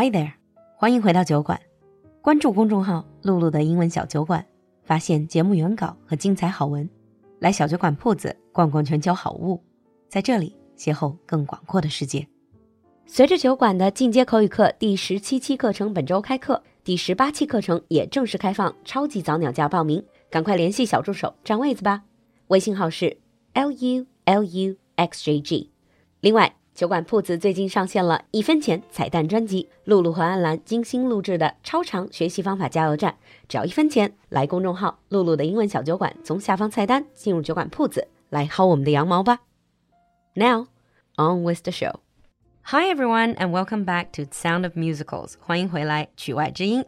Hi there，欢迎回到酒馆。关注公众号“露露的英文小酒馆”，发现节目原稿和精彩好文。来小酒馆铺子逛逛全球好物，在这里邂逅更广阔的世界。随着酒馆的进阶口语课第十七期课程本周开课，第十八期课程也正式开放超级早鸟价报名，赶快联系小助手占位子吧。微信号是 l u l u x j g。另外，酒馆铺子最近上线了一分钱彩蛋专辑，露露和安澜精心录制的超长学习方法加油站，只要一分钱。来公众号“璐璐的英文小酒馆”，从下方菜单进入酒馆铺子，来薅我们的羊毛吧。Now on with the show. Hi everyone and welcome back to Sound of Musicals. 欢迎回来曲外之音.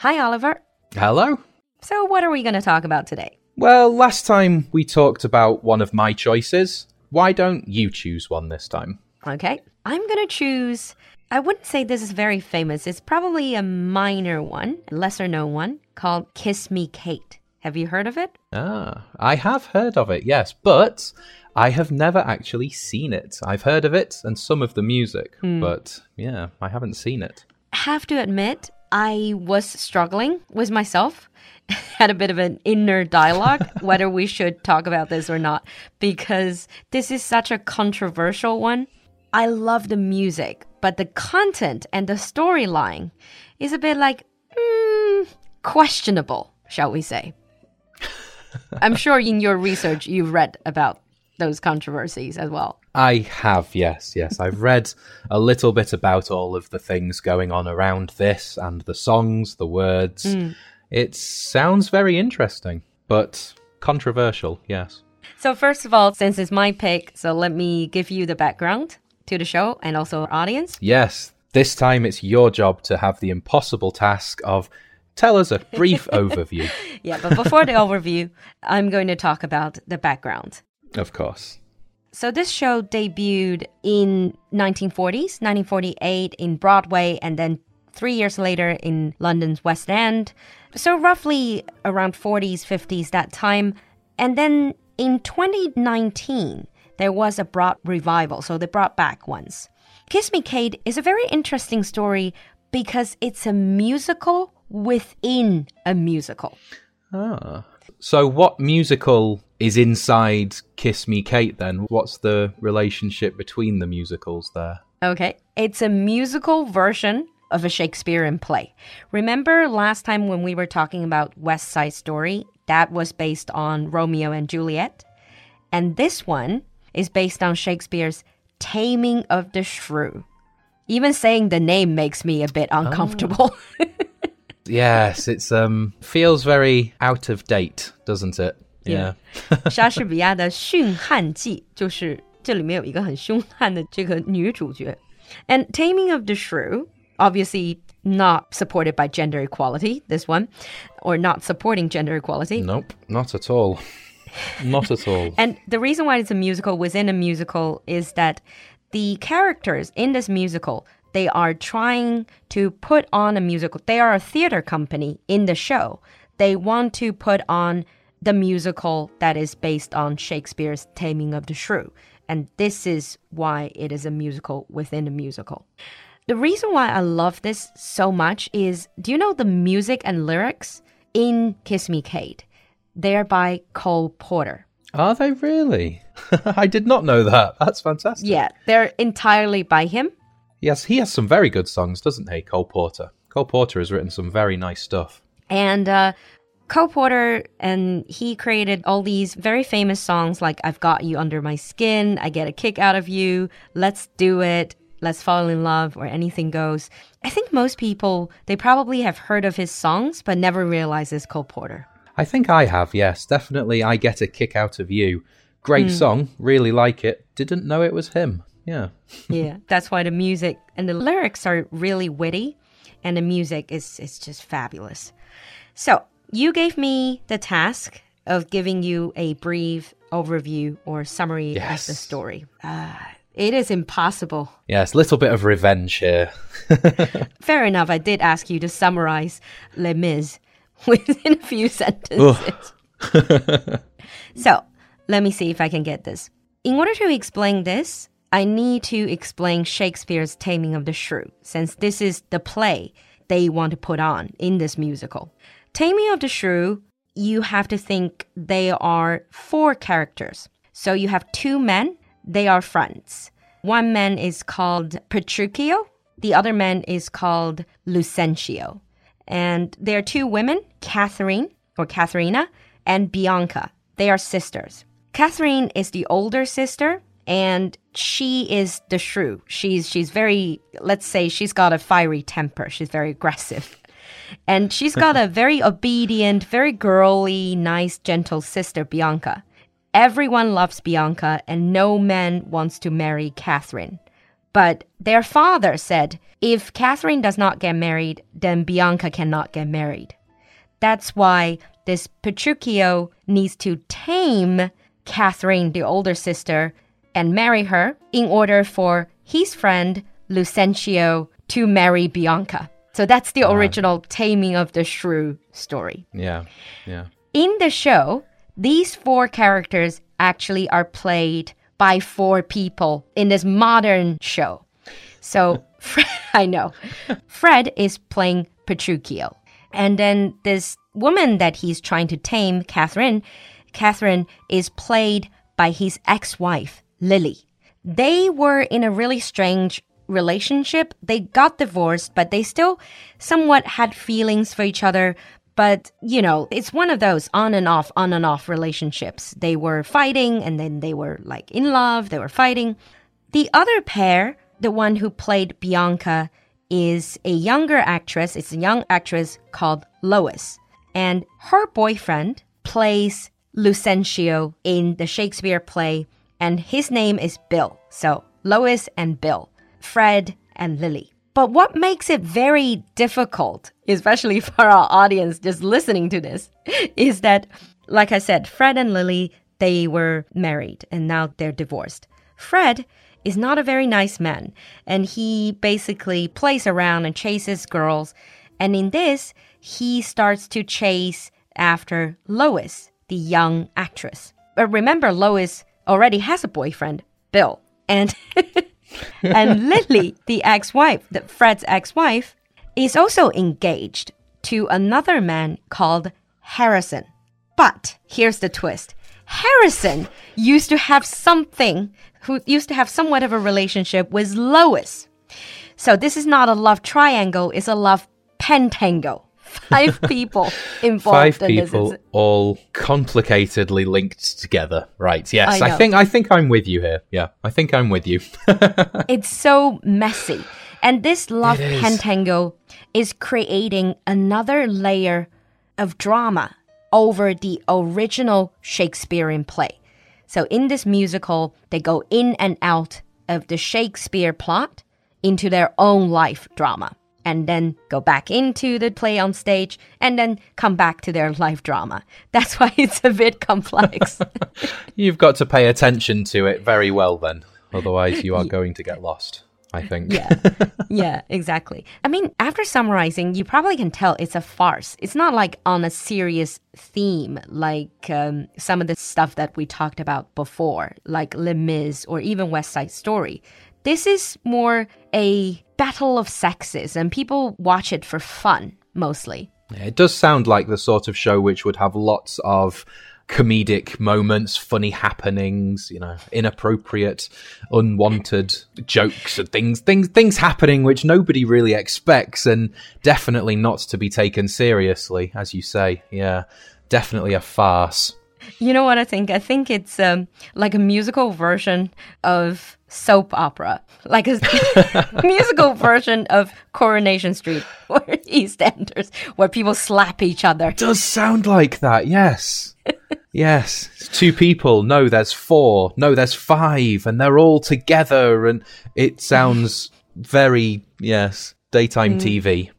Oliver. Hello. So what are we going to talk about today? Well, last time we talked about one of my choices. Why don't you choose one this time? Okay. I'm going to choose. I wouldn't say this is very famous. It's probably a minor one, lesser known one called Kiss Me Kate. Have you heard of it? Ah, I have heard of it, yes, but I have never actually seen it. I've heard of it and some of the music, but yeah, I haven't seen it. Have to admit, I was struggling with myself. Had a bit of an inner dialogue whether we should talk about this or not because this is such a controversial one. I love the music, but the content and the storyline is a bit like mm, questionable, shall we say. I'm sure in your research you've read about those controversies as well. I have, yes, yes. I've read a little bit about all of the things going on around this and the songs, the words. It sounds very interesting, but controversial, yes. So, first of all, since it's my pick, so let me give you the background to the show and also our audience. Yes, this time it's your job to have the impossible task of tell us a brief overview. Yeah, but before the overview, I'm going to talk about the background. Of course. So, this show debuted in 1940s, 1948 in Broadway, and then three years later in London's West End. So, roughly around 40s, 50s that time. And then in 2019, there was a broad revival. So, they brought back ones. Kiss Me Kate is a very interesting story because it's a musical within a musical. Ah. So, what musical is inside Kiss Me Kate then? What's the relationship between the musicals there? Okay. It's a musical version of a Shakespearean play. Remember last time when we were talking about West Side Story? That was based on Romeo and Juliet. And this one is based on Shakespeare's Taming of the Shrew. Even saying the name makes me a bit uncomfortable. Yes, it's um feels very out of date, doesn't it? Yeah. 莎士比亚的《驯悍记》就是这里面有一个很凶悍的这个女主角。And Taming of the Shrew, obviously not supported by gender equality, this one, or not supporting gender equality. Nope, not at all. Not at all. And the reason why it's a musical within a musical is that the characters in this musical they are trying to put on a musical. They are a theater company in the show. They want to put on the musical that is based on Shakespeare's Taming of the Shrew. And this is why it is a musical within a musical. The reason why I love this so much is do you know the music and lyrics in Kiss Me Kate? They're by Cole Porter. Are they really? I did not know that. That's fantastic. Yeah, they're entirely by him. Yes, he has some very good songs, doesn't he, Cole Porter? Cole Porter has written some very nice stuff. And uh, Cole Porter, and he created all these very famous songs like I've Got You Under My Skin, I Get a Kick Out of You, Let's Do It, Let's Fall in Love, or Anything Goes. I think most people, they probably have heard of his songs, but never realize it's Cole Porter. I think I have, yes. Definitely I Get a Kick Out of You. Great song, really like it. Didn't know it was him. Yeah. yeah, that's why the music and the lyrics are really witty, and the music is is just fabulous. So you gave me the task of giving you a brief overview or summary of the story. Uh, it is impossible. Yes, little bit of revenge here. Fair enough. I did ask you to summarize Les Mis within a few sentences. so let me see if I can get this. In order to explain this, I need to explain Shakespeare's Taming of the Shrew, since this is the play they want to put on in this musical. Taming of the Shrew, you have to think they are four characters. So you have two men, they are friends. One man is called Petruchio, the other man is called Lucentio. And there are two women, Catherine or Katharina and Bianca. They are sisters. Catherine is the older sister and she is the shrew. She's she's very let's say she's got a fiery temper. She's very aggressive. And she's got a very obedient, very girly, nice, gentle sister, Bianca. Everyone loves Bianca, and no man wants to marry Catherine. But their father said if Catherine does not get married, then Bianca cannot get married. That's why this Petruchio needs to tame Catherine, the older sister, and marry her in order for his friend Lucentio to marry Bianca. So that's the original Taming of the Shrew story. Yeah, yeah. In the show, these four characters actually are played by four people in this modern show. So, I know. Fred is playing Petruchio. And then this woman that he's trying to tame, Catherine, Catherine is played by his ex wife, Lily. They were in a really strange relationship. They got divorced, but they still somewhat had feelings for each other. But, you know, it's one of those on and off, on and off relationships. They were fighting and then they were like in love, they were fighting. The other pair, the one who played Bianca, is a younger actress. It's a young actress called Lois. And her boyfriend plays Lucentio in the Shakespeare play, and his name is Bill. So Lois and Bill, Fred and Lily. But what makes it very difficult, especially for our audience just listening to this, is that, like I said, Fred and Lily, they were married and now they're divorced. Fred is not a very nice man, and he basically plays around and chases girls. And in this, he starts to chase after Lois, the young actress. But remember, Lois already has a boyfriend, Bill. And and Lily, the ex-wife, the Fred's ex-wife, is also engaged to another man called Harrison. But here's the twist. Harrison used to have something who used to have somewhat of a relationship with Lois. So this is not a love triangle, it's a love pentangle five people involved. Five people, all complicatedly linked together. Right? Yes, I, I, think I think I'm with you here. Yeah, I think I'm with you. it's so messy, and this love pentangle is creating another layer of drama over the original Shakespearean play. So in this musical, they go in and out of the Shakespeare plot into their own life drama and then go back into the play on stage and then come back to their live drama. That's why it's a bit complex. You've got to pay attention to it very well then. Otherwise, you are going to get lost. I think. yeah. Yeah, exactly. I mean, after summarizing, you probably can tell it's a farce. It's not like on a serious theme like um, some of the stuff that we talked about before, like Les Mis or even West Side Story. This is more a battle of sexes, and people watch it for fun mostly. Yeah, it does sound like the sort of show which would have lots of comedic moments, funny happenings, you know, inappropriate, unwanted jokes and things, things, things happening which nobody really expects, and definitely not to be taken seriously, as you say. Yeah, definitely a farce. You know what I think? I think it's um, like a musical version of soap opera, like a musical version of Coronation Street or EastEnders, where people slap each other. It does sound like that, yes. yes. It's two people. No, there's four. No, there's five. And they're all together. And it sounds very, yes, daytime mm. TV.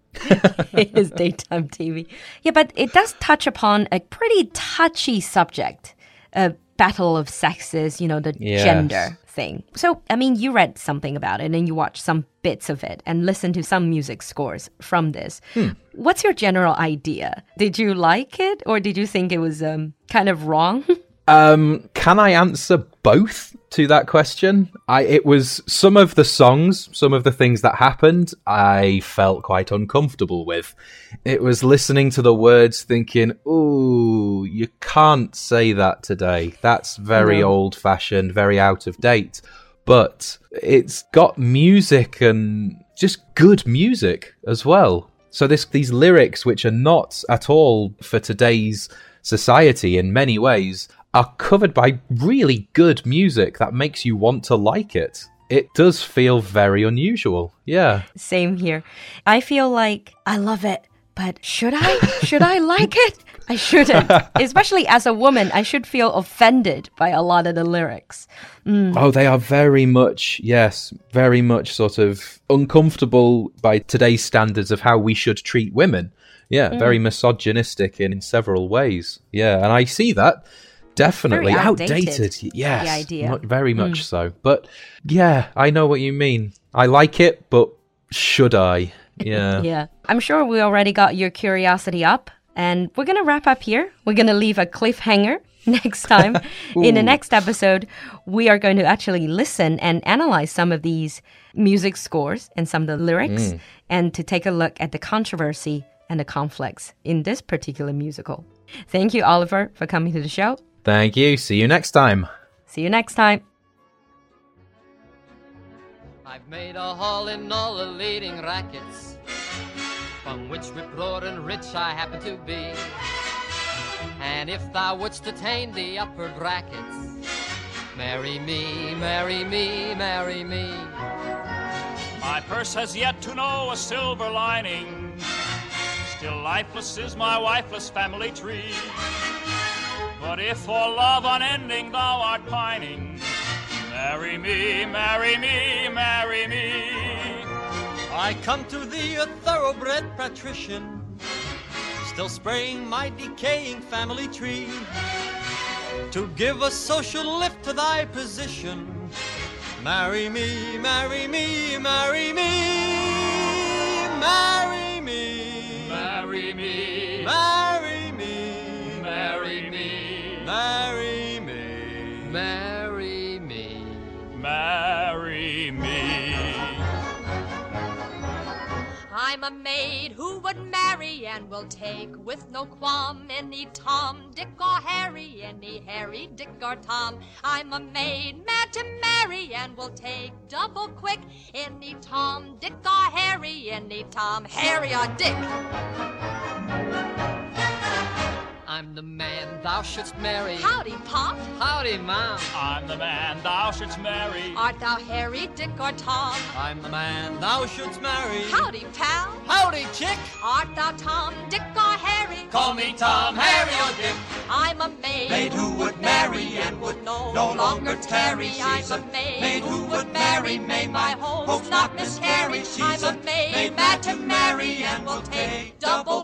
it is daytime TV. Yeah, but it does touch upon a pretty touchy subject. A battle of sexes, you know, the yes. gender thing. So, I mean, you read something about it and you watched some bits of it and listened to some music scores from this. Hmm. What's your general idea? Did you like it or did you think it was um, kind of wrong? Um, can I answer both to that question? I it was some of the songs, some of the things that happened, I felt quite uncomfortable with. It was listening to the words thinking, "Ooh, you can't say that today. That's very no. old-fashioned, very out of date." But it's got music and just good music as well. So this these lyrics which are not at all for today's society in many ways are covered by really good music that makes you want to like it. It does feel very unusual. Yeah. Same here. I feel like I love it, but should I? should I like it? I shouldn't. Especially as a woman, I should feel offended by a lot of the lyrics. Mm. Oh, they are very much, yes, very much sort of uncomfortable by today's standards of how we should treat women. Yeah, mm. very misogynistic in, in several ways. Yeah, and I see that definitely very outdated. outdated. Yes, the idea. very much mm. so. But yeah, I know what you mean. I like it, but should I? Yeah. yeah. I'm sure we already got your curiosity up, and we're gonna wrap up here. We're gonna leave a cliffhanger next time. In the next episode, we are going to actually listen and analyze some of these music scores and some of the lyrics, mm. and to take a look at the controversy and the conflicts in this particular musical. Thank you, Oliver, for coming to the show. Thank you. See you next time. See you next time. I've made a haul in all the leading rackets, from which rip and rich I happen to be. And if thou wouldst attain the upper brackets, marry me, marry me, marry me. My purse has yet to know a silver lining. Still lifeless is my wifeless family tree. But if for love unending thou art pining, marry me, marry me, marry me. I come to thee a thoroughbred patrician, still spraying my decaying family tree. To give a social lift to thy position, marry me, marry me, marry me, marry a maid who would marry and will take with no qualm any Tom, Dick, or Harry, any Harry, Dick, or Tom. I'm a maid mad to marry and will take double quick any Tom, Dick, or Harry, any Tom, Harry, or Dick. I'm the man thou shouldst marry. Howdy, Pop. Howdy, Mom. I'm the man thou shouldst marry. Art thou Harry, Dick, or Tom? I'm the man thou shouldst marry. Howdy, pal. Howdy, chick. Art thou Tom, Dick, or Harry? Call me Tom, Harry, or Dick. I'm a maid. Maid who would marry and would no, no longer tarry. She's I'm a maid, maid who would marry. May my hopes not miscarry. She's I'm a maid, maid mad to marry and will take double